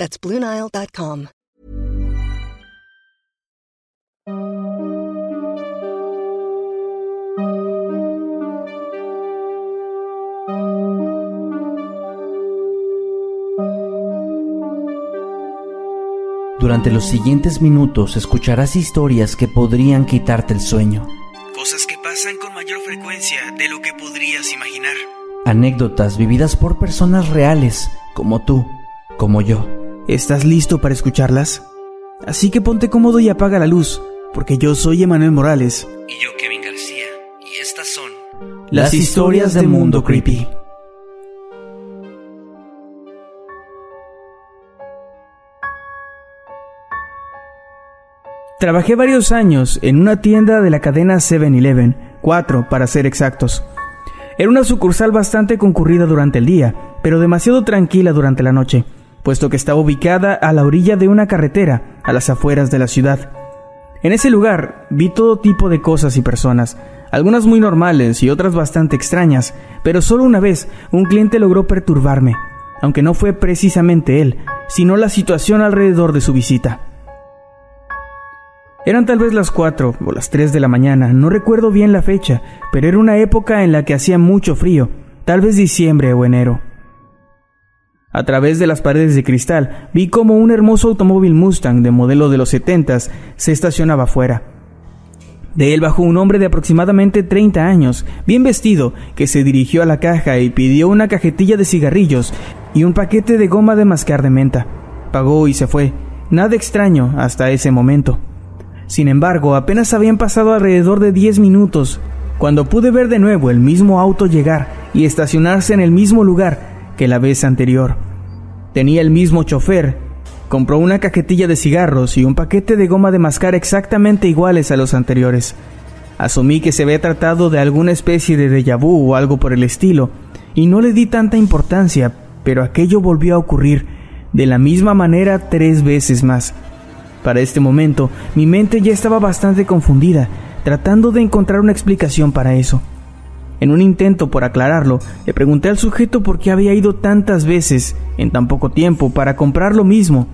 That's BlueNile.com. Durante los siguientes minutos escucharás historias que podrían quitarte el sueño. Cosas que pasan con mayor frecuencia de lo que podrías imaginar. Anécdotas vividas por personas reales, como tú, como yo. ¿Estás listo para escucharlas? Así que ponte cómodo y apaga la luz, porque yo soy Emanuel Morales. Y yo Kevin García. Y estas son Las historias del mundo creepy. Trabajé varios años en una tienda de la cadena 7-Eleven, cuatro para ser exactos. Era una sucursal bastante concurrida durante el día, pero demasiado tranquila durante la noche, puesto que estaba ubicada a la orilla de una carretera, a las afueras de la ciudad. En ese lugar vi todo tipo de cosas y personas, algunas muy normales y otras bastante extrañas, pero solo una vez un cliente logró perturbarme, aunque no fue precisamente él, sino la situación alrededor de su visita. Eran tal vez las 4 o las 3 de la mañana, no recuerdo bien la fecha, pero era una época en la que hacía mucho frío, tal vez diciembre o enero. A través de las paredes de cristal vi como un hermoso automóvil Mustang de modelo de los 70 se estacionaba afuera. De él bajó un hombre de aproximadamente 30 años, bien vestido, que se dirigió a la caja y pidió una cajetilla de cigarrillos y un paquete de goma de mascar de menta. Pagó y se fue. Nada extraño hasta ese momento. Sin embargo, apenas habían pasado alrededor de 10 minutos cuando pude ver de nuevo el mismo auto llegar y estacionarse en el mismo lugar que la vez anterior. Tenía el mismo chofer, compró una cajetilla de cigarros y un paquete de goma de mascar exactamente iguales a los anteriores. Asumí que se había tratado de alguna especie de déjà vu o algo por el estilo, y no le di tanta importancia, pero aquello volvió a ocurrir de la misma manera tres veces más. Para este momento, mi mente ya estaba bastante confundida, tratando de encontrar una explicación para eso. En un intento por aclararlo, le pregunté al sujeto por qué había ido tantas veces, en tan poco tiempo, para comprar lo mismo.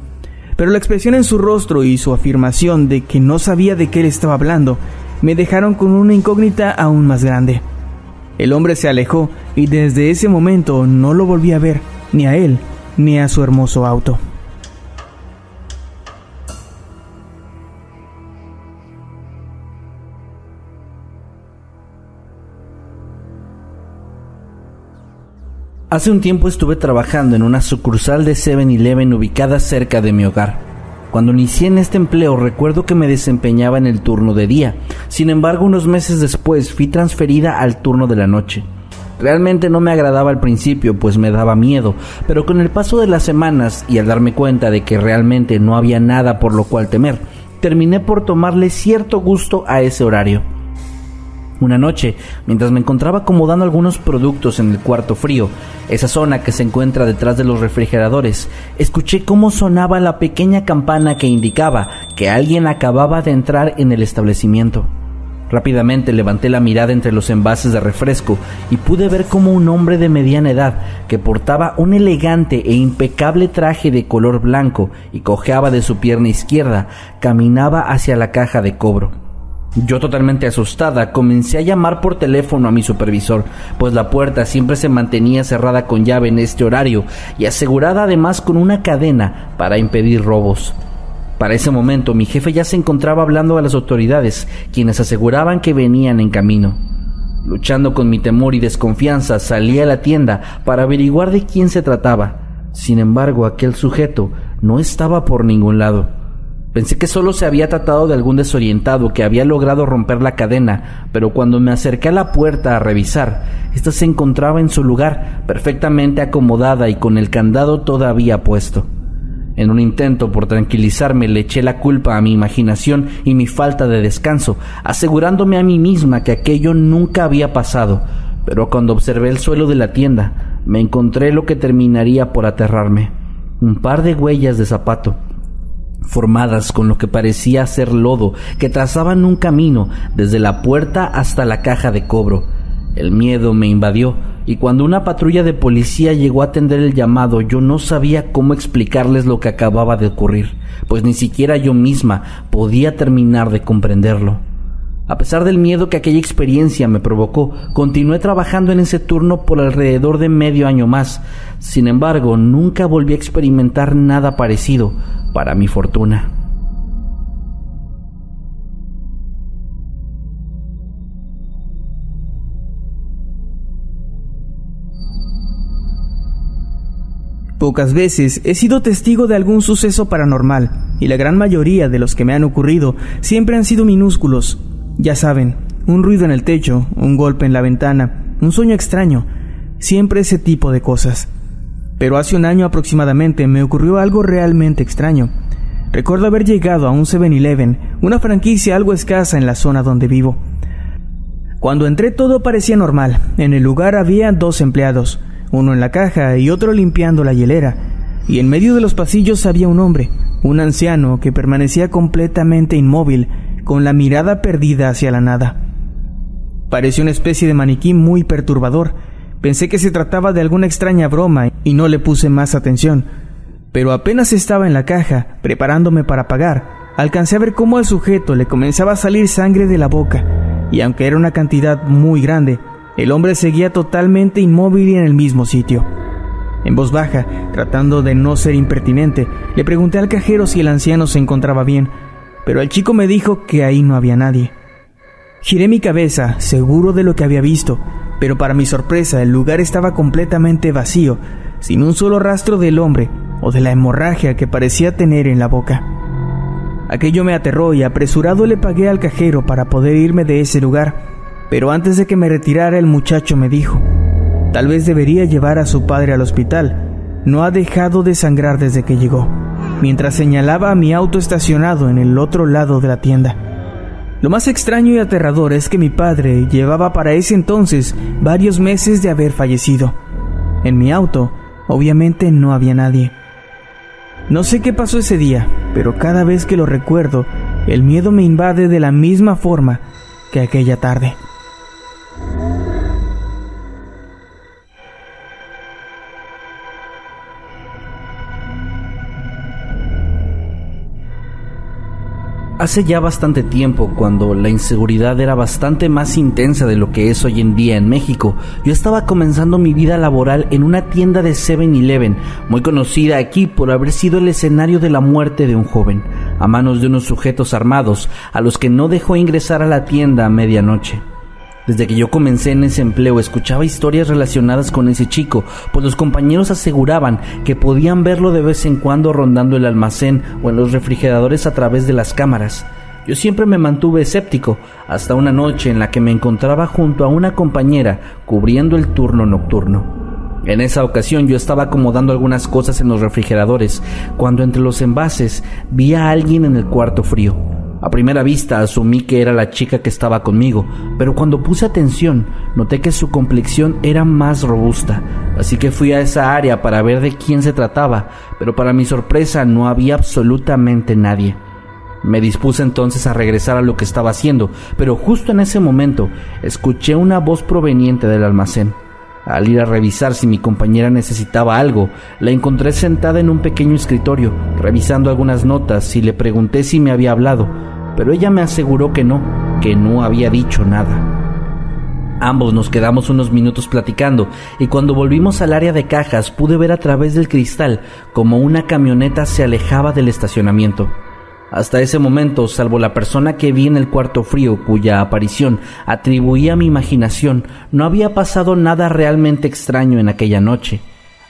Pero la expresión en su rostro y su afirmación de que no sabía de qué le estaba hablando, me dejaron con una incógnita aún más grande. El hombre se alejó y desde ese momento no lo volví a ver, ni a él, ni a su hermoso auto. Hace un tiempo estuve trabajando en una sucursal de 7-Eleven ubicada cerca de mi hogar. Cuando inicié en este empleo recuerdo que me desempeñaba en el turno de día, sin embargo unos meses después fui transferida al turno de la noche. Realmente no me agradaba al principio, pues me daba miedo, pero con el paso de las semanas y al darme cuenta de que realmente no había nada por lo cual temer, terminé por tomarle cierto gusto a ese horario. Una noche, mientras me encontraba acomodando algunos productos en el cuarto frío, esa zona que se encuentra detrás de los refrigeradores, escuché cómo sonaba la pequeña campana que indicaba que alguien acababa de entrar en el establecimiento. Rápidamente levanté la mirada entre los envases de refresco y pude ver como un hombre de mediana edad, que portaba un elegante e impecable traje de color blanco y cojeaba de su pierna izquierda, caminaba hacia la caja de cobro. Yo totalmente asustada comencé a llamar por teléfono a mi supervisor, pues la puerta siempre se mantenía cerrada con llave en este horario y asegurada además con una cadena para impedir robos. Para ese momento mi jefe ya se encontraba hablando a las autoridades, quienes aseguraban que venían en camino. Luchando con mi temor y desconfianza salí a la tienda para averiguar de quién se trataba. Sin embargo, aquel sujeto no estaba por ningún lado. Pensé que solo se había tratado de algún desorientado que había logrado romper la cadena, pero cuando me acerqué a la puerta a revisar, ésta se encontraba en su lugar, perfectamente acomodada y con el candado todavía puesto. En un intento por tranquilizarme le eché la culpa a mi imaginación y mi falta de descanso, asegurándome a mí misma que aquello nunca había pasado, pero cuando observé el suelo de la tienda, me encontré lo que terminaría por aterrarme. Un par de huellas de zapato, formadas con lo que parecía ser lodo, que trazaban un camino desde la puerta hasta la caja de cobro. El miedo me invadió, y cuando una patrulla de policía llegó a atender el llamado yo no sabía cómo explicarles lo que acababa de ocurrir, pues ni siquiera yo misma podía terminar de comprenderlo. A pesar del miedo que aquella experiencia me provocó, continué trabajando en ese turno por alrededor de medio año más. Sin embargo, nunca volví a experimentar nada parecido, para mi fortuna. Pocas veces he sido testigo de algún suceso paranormal, y la gran mayoría de los que me han ocurrido siempre han sido minúsculos. Ya saben, un ruido en el techo, un golpe en la ventana, un sueño extraño, siempre ese tipo de cosas. Pero hace un año aproximadamente me ocurrió algo realmente extraño. Recuerdo haber llegado a un 7-Eleven, una franquicia algo escasa en la zona donde vivo. Cuando entré todo parecía normal. En el lugar había dos empleados, uno en la caja y otro limpiando la hielera, y en medio de los pasillos había un hombre, un anciano que permanecía completamente inmóvil, con la mirada perdida hacia la nada. Parecía una especie de maniquí muy perturbador. Pensé que se trataba de alguna extraña broma y no le puse más atención. Pero apenas estaba en la caja, preparándome para pagar, alcancé a ver cómo al sujeto le comenzaba a salir sangre de la boca, y aunque era una cantidad muy grande, el hombre seguía totalmente inmóvil y en el mismo sitio. En voz baja, tratando de no ser impertinente, le pregunté al cajero si el anciano se encontraba bien, pero el chico me dijo que ahí no había nadie. Giré mi cabeza, seguro de lo que había visto, pero para mi sorpresa el lugar estaba completamente vacío, sin un solo rastro del hombre o de la hemorragia que parecía tener en la boca. Aquello me aterró y apresurado le pagué al cajero para poder irme de ese lugar, pero antes de que me retirara el muchacho me dijo, tal vez debería llevar a su padre al hospital. No ha dejado de sangrar desde que llegó, mientras señalaba a mi auto estacionado en el otro lado de la tienda. Lo más extraño y aterrador es que mi padre llevaba para ese entonces varios meses de haber fallecido. En mi auto, obviamente no había nadie. No sé qué pasó ese día, pero cada vez que lo recuerdo, el miedo me invade de la misma forma que aquella tarde. Hace ya bastante tiempo, cuando la inseguridad era bastante más intensa de lo que es hoy en día en México, yo estaba comenzando mi vida laboral en una tienda de 7-Eleven, muy conocida aquí por haber sido el escenario de la muerte de un joven, a manos de unos sujetos armados, a los que no dejó ingresar a la tienda a medianoche. Desde que yo comencé en ese empleo escuchaba historias relacionadas con ese chico, pues los compañeros aseguraban que podían verlo de vez en cuando rondando el almacén o en los refrigeradores a través de las cámaras. Yo siempre me mantuve escéptico, hasta una noche en la que me encontraba junto a una compañera cubriendo el turno nocturno. En esa ocasión yo estaba acomodando algunas cosas en los refrigeradores, cuando entre los envases vi a alguien en el cuarto frío. A primera vista asumí que era la chica que estaba conmigo, pero cuando puse atención noté que su complexión era más robusta, así que fui a esa área para ver de quién se trataba, pero para mi sorpresa no había absolutamente nadie. Me dispuse entonces a regresar a lo que estaba haciendo, pero justo en ese momento escuché una voz proveniente del almacén. Al ir a revisar si mi compañera necesitaba algo, la encontré sentada en un pequeño escritorio, revisando algunas notas y le pregunté si me había hablado, pero ella me aseguró que no, que no había dicho nada. Ambos nos quedamos unos minutos platicando y cuando volvimos al área de cajas pude ver a través del cristal como una camioneta se alejaba del estacionamiento. Hasta ese momento, salvo la persona que vi en el cuarto frío cuya aparición atribuía a mi imaginación, no había pasado nada realmente extraño en aquella noche,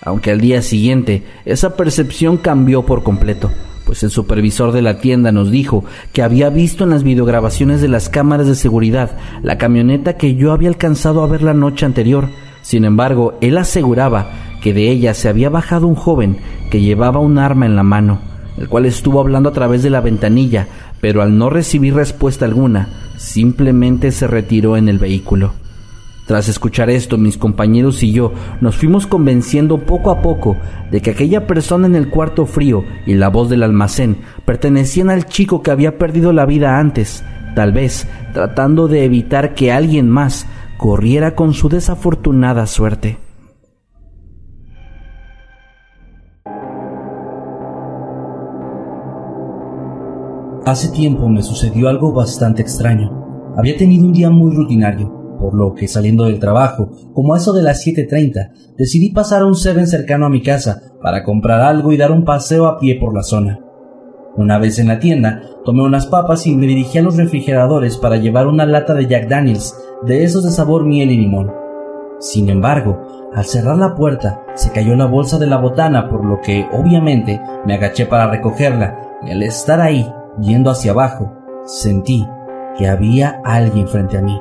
aunque al día siguiente esa percepción cambió por completo, pues el supervisor de la tienda nos dijo que había visto en las videograbaciones de las cámaras de seguridad la camioneta que yo había alcanzado a ver la noche anterior, sin embargo, él aseguraba que de ella se había bajado un joven que llevaba un arma en la mano, el cual estuvo hablando a través de la ventanilla, pero al no recibir respuesta alguna, simplemente se retiró en el vehículo. Tras escuchar esto, mis compañeros y yo nos fuimos convenciendo poco a poco de que aquella persona en el cuarto frío y la voz del almacén pertenecían al chico que había perdido la vida antes, tal vez tratando de evitar que alguien más corriera con su desafortunada suerte. Hace tiempo me sucedió algo bastante extraño. Había tenido un día muy rutinario, por lo que saliendo del trabajo, como a eso de las 7.30, decidí pasar a un Seven cercano a mi casa para comprar algo y dar un paseo a pie por la zona. Una vez en la tienda, tomé unas papas y me dirigí a los refrigeradores para llevar una lata de Jack Daniels, de esos de sabor miel y limón. Sin embargo, al cerrar la puerta, se cayó la bolsa de la botana, por lo que, obviamente, me agaché para recogerla, y al estar ahí, Yendo hacia abajo, sentí que había alguien frente a mí.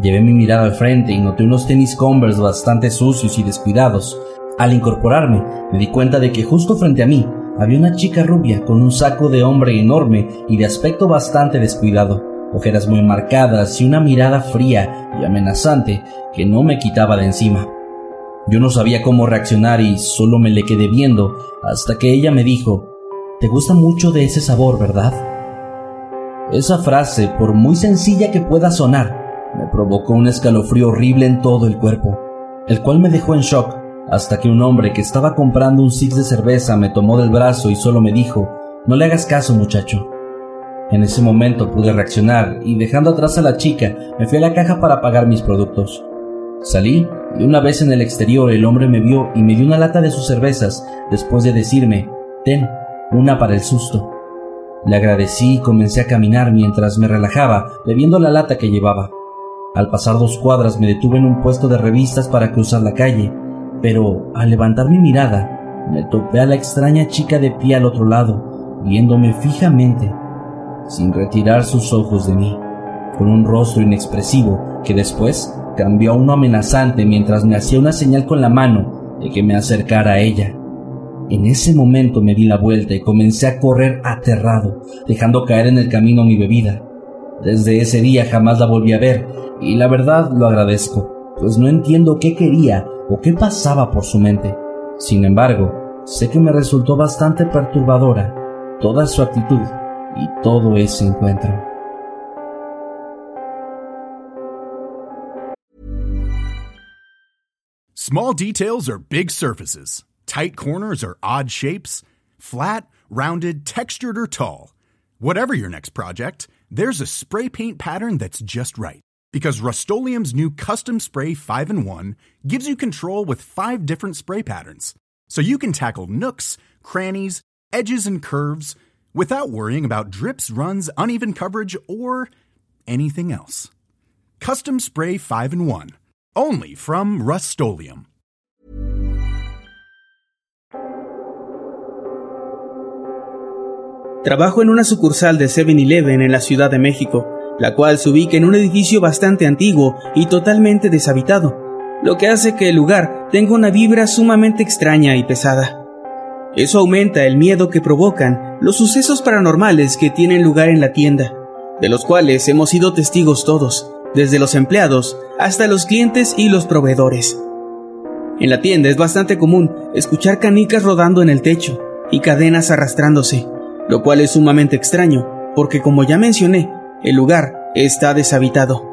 Llevé mi mirada al frente y noté unos tenis Converse bastante sucios y descuidados. Al incorporarme, me di cuenta de que justo frente a mí había una chica rubia con un saco de hombre enorme y de aspecto bastante descuidado, ojeras muy marcadas y una mirada fría y amenazante que no me quitaba de encima. Yo no sabía cómo reaccionar y solo me le quedé viendo hasta que ella me dijo te gusta mucho de ese sabor, ¿verdad? Esa frase, por muy sencilla que pueda sonar, me provocó un escalofrío horrible en todo el cuerpo, el cual me dejó en shock hasta que un hombre que estaba comprando un six de cerveza me tomó del brazo y solo me dijo, no le hagas caso muchacho. En ese momento pude reaccionar y dejando atrás a la chica me fui a la caja para pagar mis productos. Salí y una vez en el exterior el hombre me vio y me dio una lata de sus cervezas después de decirme, ten, una para el susto. Le agradecí y comencé a caminar mientras me relajaba, bebiendo la lata que llevaba. Al pasar dos cuadras me detuve en un puesto de revistas para cruzar la calle, pero al levantar mi mirada, me topé a la extraña chica de pie al otro lado, viéndome fijamente, sin retirar sus ojos de mí, con un rostro inexpresivo que después cambió a uno amenazante mientras me hacía una señal con la mano de que me acercara a ella. En ese momento me di la vuelta y comencé a correr aterrado, dejando caer en el camino mi bebida. Desde ese día jamás la volví a ver, y la verdad lo agradezco, pues no entiendo qué quería o qué pasaba por su mente. Sin embargo, sé que me resultó bastante perturbadora toda su actitud y todo ese encuentro. Small details are big surfaces. Tight corners or odd shapes? Flat, rounded, textured, or tall? Whatever your next project, there's a spray paint pattern that's just right. Because Rust new Custom Spray 5 in 1 gives you control with five different spray patterns. So you can tackle nooks, crannies, edges, and curves without worrying about drips, runs, uneven coverage, or anything else. Custom Spray 5 in 1. Only from Rust Trabajo en una sucursal de 7-Eleven en la Ciudad de México, la cual se ubica en un edificio bastante antiguo y totalmente deshabitado, lo que hace que el lugar tenga una vibra sumamente extraña y pesada. Eso aumenta el miedo que provocan los sucesos paranormales que tienen lugar en la tienda, de los cuales hemos sido testigos todos, desde los empleados hasta los clientes y los proveedores. En la tienda es bastante común escuchar canicas rodando en el techo y cadenas arrastrándose, lo cual es sumamente extraño, porque como ya mencioné, el lugar está deshabitado.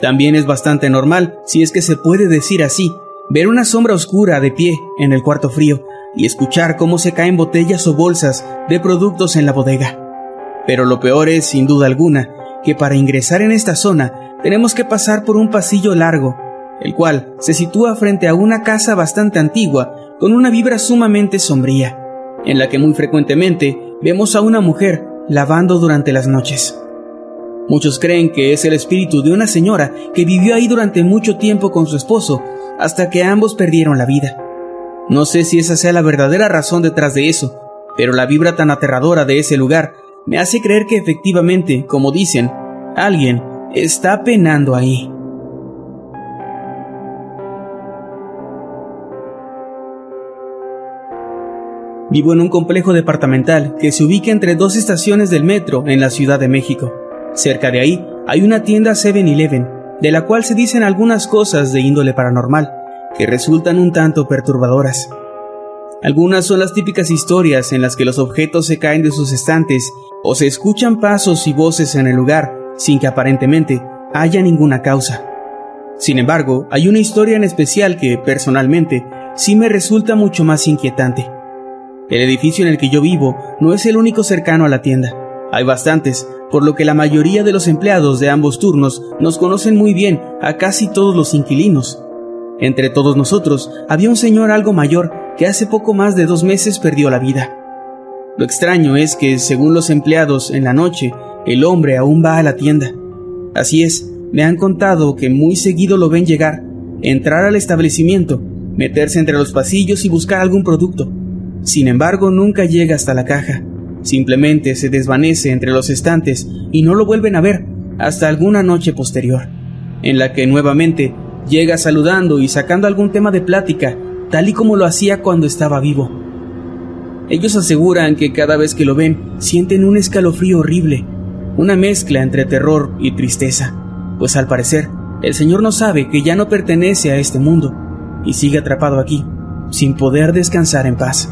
También es bastante normal, si es que se puede decir así, ver una sombra oscura de pie en el cuarto frío y escuchar cómo se caen botellas o bolsas de productos en la bodega. Pero lo peor es, sin duda alguna, que para ingresar en esta zona tenemos que pasar por un pasillo largo, el cual se sitúa frente a una casa bastante antigua con una vibra sumamente sombría, en la que muy frecuentemente vemos a una mujer lavando durante las noches. Muchos creen que es el espíritu de una señora que vivió ahí durante mucho tiempo con su esposo, hasta que ambos perdieron la vida. No sé si esa sea la verdadera razón detrás de eso, pero la vibra tan aterradora de ese lugar me hace creer que efectivamente, como dicen, alguien está penando ahí. Vivo en un complejo departamental que se ubica entre dos estaciones del metro en la Ciudad de México. Cerca de ahí hay una tienda 7-Eleven, de la cual se dicen algunas cosas de índole paranormal, que resultan un tanto perturbadoras. Algunas son las típicas historias en las que los objetos se caen de sus estantes o se escuchan pasos y voces en el lugar sin que aparentemente haya ninguna causa. Sin embargo, hay una historia en especial que, personalmente, sí me resulta mucho más inquietante. El edificio en el que yo vivo no es el único cercano a la tienda. Hay bastantes, por lo que la mayoría de los empleados de ambos turnos nos conocen muy bien a casi todos los inquilinos. Entre todos nosotros había un señor algo mayor que hace poco más de dos meses perdió la vida. Lo extraño es que, según los empleados, en la noche, el hombre aún va a la tienda. Así es, me han contado que muy seguido lo ven llegar, entrar al establecimiento, meterse entre los pasillos y buscar algún producto. Sin embargo, nunca llega hasta la caja. Simplemente se desvanece entre los estantes y no lo vuelven a ver hasta alguna noche posterior, en la que nuevamente llega saludando y sacando algún tema de plática, tal y como lo hacía cuando estaba vivo. Ellos aseguran que cada vez que lo ven sienten un escalofrío horrible, una mezcla entre terror y tristeza, pues al parecer el Señor no sabe que ya no pertenece a este mundo y sigue atrapado aquí, sin poder descansar en paz.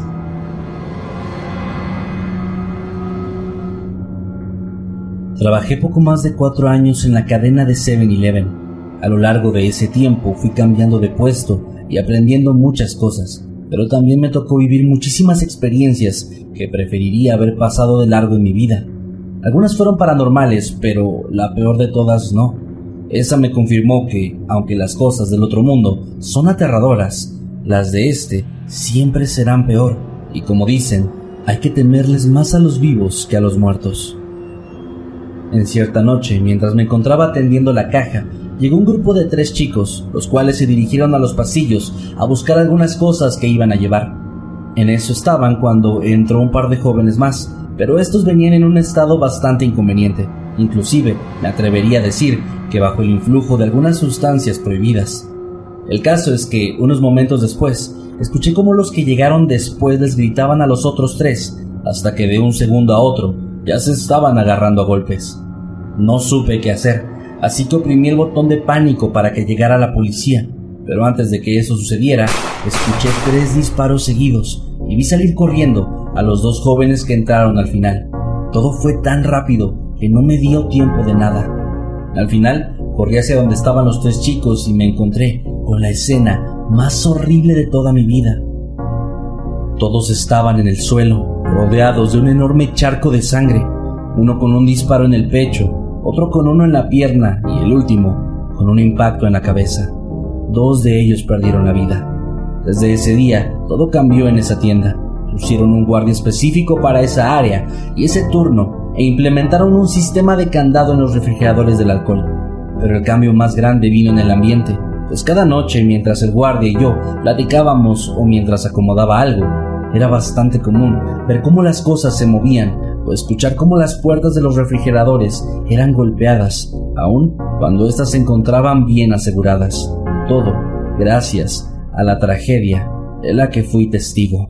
Trabajé poco más de cuatro años en la cadena de 7-Eleven. A lo largo de ese tiempo fui cambiando de puesto y aprendiendo muchas cosas, pero también me tocó vivir muchísimas experiencias que preferiría haber pasado de largo en mi vida. Algunas fueron paranormales, pero la peor de todas no. Esa me confirmó que, aunque las cosas del otro mundo son aterradoras, las de este siempre serán peor, y como dicen, hay que temerles más a los vivos que a los muertos. En cierta noche, mientras me encontraba atendiendo la caja, llegó un grupo de tres chicos, los cuales se dirigieron a los pasillos a buscar algunas cosas que iban a llevar. En eso estaban cuando entró un par de jóvenes más, pero estos venían en un estado bastante inconveniente. Inclusive, me atrevería a decir que bajo el influjo de algunas sustancias prohibidas. El caso es que, unos momentos después, escuché cómo los que llegaron después les gritaban a los otros tres, hasta que de un segundo a otro ya se estaban agarrando a golpes. No supe qué hacer, así que oprimí el botón de pánico para que llegara la policía. Pero antes de que eso sucediera, escuché tres disparos seguidos y vi salir corriendo a los dos jóvenes que entraron al final. Todo fue tan rápido que no me dio tiempo de nada. Al final, corrí hacia donde estaban los tres chicos y me encontré con la escena más horrible de toda mi vida. Todos estaban en el suelo, rodeados de un enorme charco de sangre, uno con un disparo en el pecho otro con uno en la pierna y el último con un impacto en la cabeza. Dos de ellos perdieron la vida. Desde ese día, todo cambió en esa tienda. Pusieron un guardia específico para esa área y ese turno e implementaron un sistema de candado en los refrigeradores del alcohol. Pero el cambio más grande vino en el ambiente, pues cada noche mientras el guardia y yo platicábamos o mientras acomodaba algo, era bastante común ver cómo las cosas se movían o escuchar cómo las puertas de los refrigeradores eran golpeadas, aun cuando éstas se encontraban bien aseguradas. Todo gracias a la tragedia de la que fui testigo.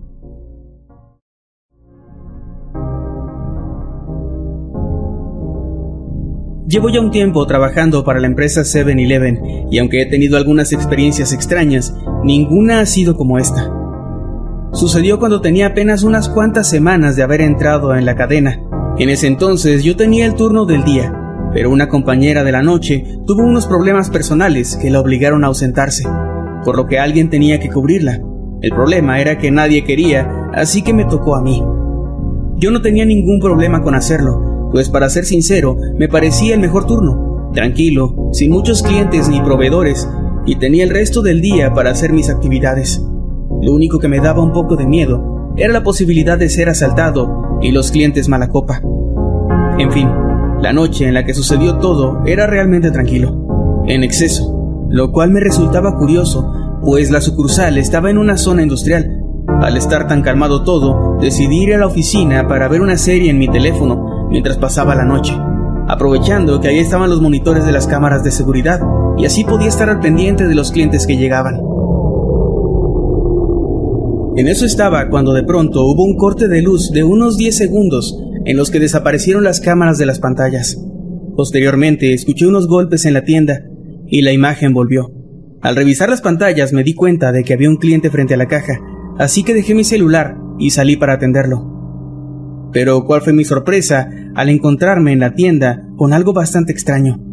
Llevo ya un tiempo trabajando para la empresa 7-Eleven y aunque he tenido algunas experiencias extrañas, ninguna ha sido como esta. Sucedió cuando tenía apenas unas cuantas semanas de haber entrado en la cadena. En ese entonces yo tenía el turno del día, pero una compañera de la noche tuvo unos problemas personales que la obligaron a ausentarse, por lo que alguien tenía que cubrirla. El problema era que nadie quería, así que me tocó a mí. Yo no tenía ningún problema con hacerlo, pues para ser sincero, me parecía el mejor turno, tranquilo, sin muchos clientes ni proveedores, y tenía el resto del día para hacer mis actividades. Lo único que me daba un poco de miedo era la posibilidad de ser asaltado y los clientes mala copa. En fin, la noche en la que sucedió todo era realmente tranquilo, en exceso, lo cual me resultaba curioso, pues la sucursal estaba en una zona industrial. Al estar tan calmado todo, decidí ir a la oficina para ver una serie en mi teléfono mientras pasaba la noche, aprovechando que ahí estaban los monitores de las cámaras de seguridad y así podía estar al pendiente de los clientes que llegaban. En eso estaba cuando de pronto hubo un corte de luz de unos 10 segundos en los que desaparecieron las cámaras de las pantallas. Posteriormente escuché unos golpes en la tienda y la imagen volvió. Al revisar las pantallas me di cuenta de que había un cliente frente a la caja, así que dejé mi celular y salí para atenderlo. Pero cuál fue mi sorpresa al encontrarme en la tienda con algo bastante extraño.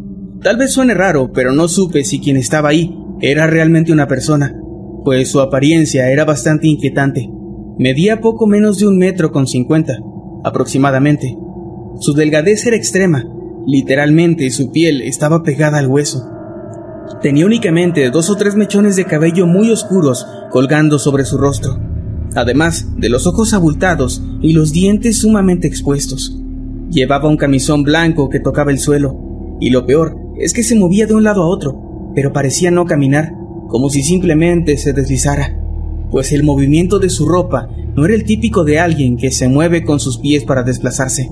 Tal vez suene raro, pero no supe si quien estaba ahí era realmente una persona, pues su apariencia era bastante inquietante. Medía poco menos de un metro con cincuenta, aproximadamente. Su delgadez era extrema, literalmente su piel estaba pegada al hueso. Tenía únicamente dos o tres mechones de cabello muy oscuros colgando sobre su rostro, además de los ojos abultados y los dientes sumamente expuestos. Llevaba un camisón blanco que tocaba el suelo, y lo peor es que se movía de un lado a otro, pero parecía no caminar, como si simplemente se deslizara, pues el movimiento de su ropa no era el típico de alguien que se mueve con sus pies para desplazarse.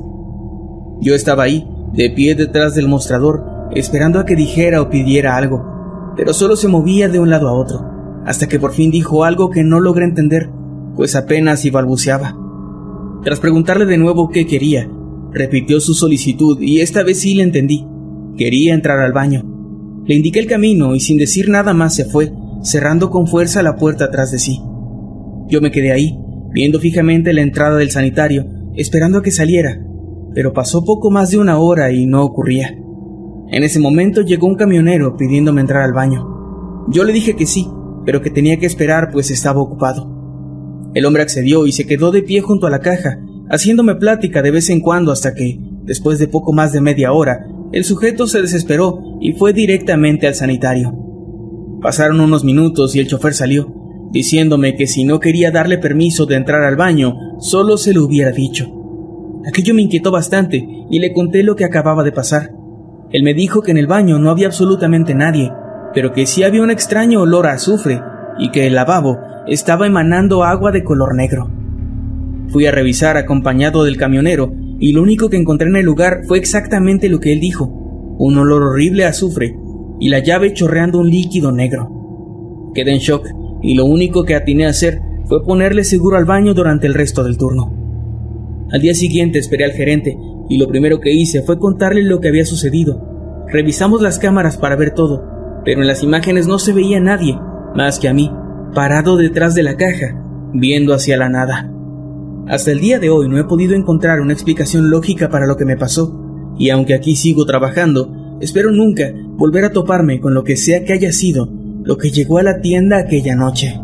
Yo estaba ahí, de pie detrás del mostrador, esperando a que dijera o pidiera algo, pero solo se movía de un lado a otro, hasta que por fin dijo algo que no logré entender, pues apenas y balbuceaba. Tras preguntarle de nuevo qué quería, repitió su solicitud y esta vez sí le entendí. Quería entrar al baño. Le indiqué el camino y sin decir nada más se fue, cerrando con fuerza la puerta atrás de sí. Yo me quedé ahí, viendo fijamente la entrada del sanitario, esperando a que saliera, pero pasó poco más de una hora y no ocurría. En ese momento llegó un camionero pidiéndome entrar al baño. Yo le dije que sí, pero que tenía que esperar pues estaba ocupado. El hombre accedió y se quedó de pie junto a la caja, haciéndome plática de vez en cuando hasta que, después de poco más de media hora, el sujeto se desesperó y fue directamente al sanitario. Pasaron unos minutos y el chofer salió, diciéndome que si no quería darle permiso de entrar al baño, solo se lo hubiera dicho. Aquello me inquietó bastante y le conté lo que acababa de pasar. Él me dijo que en el baño no había absolutamente nadie, pero que sí había un extraño olor a azufre y que el lavabo estaba emanando agua de color negro. Fui a revisar acompañado del camionero y lo único que encontré en el lugar fue exactamente lo que él dijo, un olor horrible a azufre y la llave chorreando un líquido negro. Quedé en shock y lo único que atiné a hacer fue ponerle seguro al baño durante el resto del turno. Al día siguiente esperé al gerente y lo primero que hice fue contarle lo que había sucedido. Revisamos las cámaras para ver todo, pero en las imágenes no se veía nadie, más que a mí, parado detrás de la caja, viendo hacia la nada. Hasta el día de hoy no he podido encontrar una explicación lógica para lo que me pasó, y aunque aquí sigo trabajando, espero nunca volver a toparme con lo que sea que haya sido lo que llegó a la tienda aquella noche.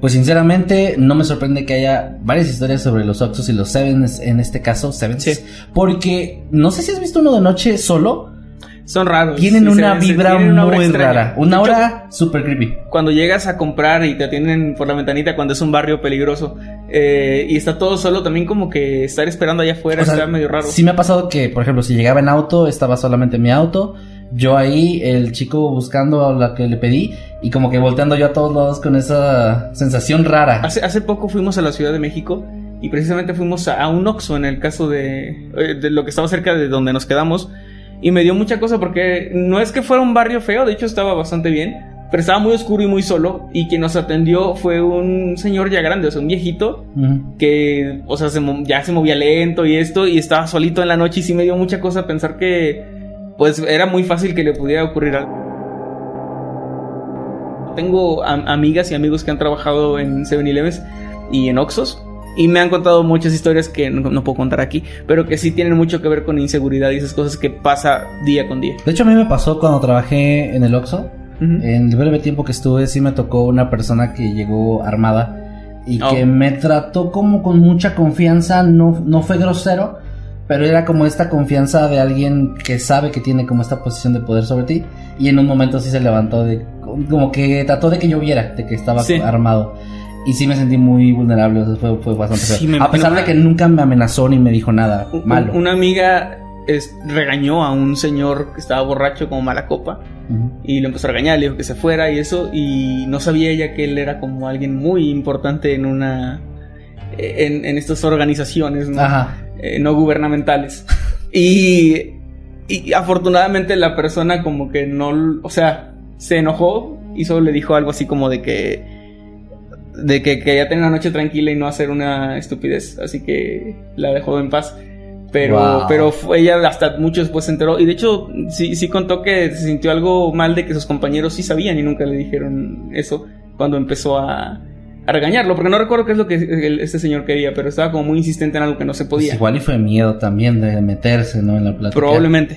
Pues sinceramente no me sorprende que haya varias historias sobre los Oxos y los Sevens, en este caso Sevens, porque no sé si has visto uno de noche solo. Son raros. Tienen una vibra muy rara, una hora super creepy. Cuando llegas a comprar y te atienden por la ventanita cuando es un barrio peligroso eh, y está todo solo, también como que estar esperando allá afuera está medio raro. Sí me ha pasado que, por ejemplo, si llegaba en auto, estaba solamente mi auto yo ahí, el chico buscando a la que le pedí y como que volteando yo a todos lados con esa sensación rara. Hace, hace poco fuimos a la Ciudad de México y precisamente fuimos a, un Oxxo en el caso de, eh, de lo que estaba cerca de donde nos quedamos y me dio mucha cosa porque no es que fuera un barrio feo, de hecho estaba bastante bien, pero estaba muy oscuro y muy solo y quien nos atendió fue un señor ya grande, o sea, un viejito que, o sea, ya se movía lento y esto y estaba solito en la noche y sí me dio mucha cosa pensar que pues era muy fácil que le pudiera ocurrir algo. Tengo amigas y amigos que han trabajado en 7-Eleven y en Oxos y me han contado muchas historias que no, puedo contar aquí, pero que sí tienen mucho que ver con inseguridad y esas cosas que pasa día con día. De hecho, a mí me pasó cuando trabajé en el Oxxo. En el breve tiempo que estuve, sí me tocó una persona que llegó armada y que oh. me trató como con mucha confianza, no, no fue grosero, pero era como esta confianza de alguien que sabe que tiene como esta posición de poder sobre ti y en un momento sí se levantó de como que trató de que yo viera de que estaba armado y sí me sentí muy vulnerable, fue, bastante a pesar de que nunca me amenazó ni me dijo nada malo. Una amiga regañó a un señor que estaba borracho como mala copa y le empezó a regañar, le dijo que se fuera y eso y no sabía ella que él era como alguien muy importante en una en, en estas organizaciones, ¿no? Eh, no gubernamentales. Y Y afortunadamente la persona como que no, o sea, se enojó y solo le dijo algo así como de que de que quería tener una noche tranquila y no hacer una estupidez, así que la dejó en paz. Pero, pero ella hasta mucho después se enteró. Y de hecho, sí, sí contó que se sintió algo mal de que sus compañeros sí sabían y nunca le dijeron eso cuando empezó a, a regañarlo. Porque no recuerdo qué es lo que este señor quería, pero estaba como muy insistente en algo que no se podía. Pues igual y fue miedo también de meterse, ¿no? En la plática. Probablemente.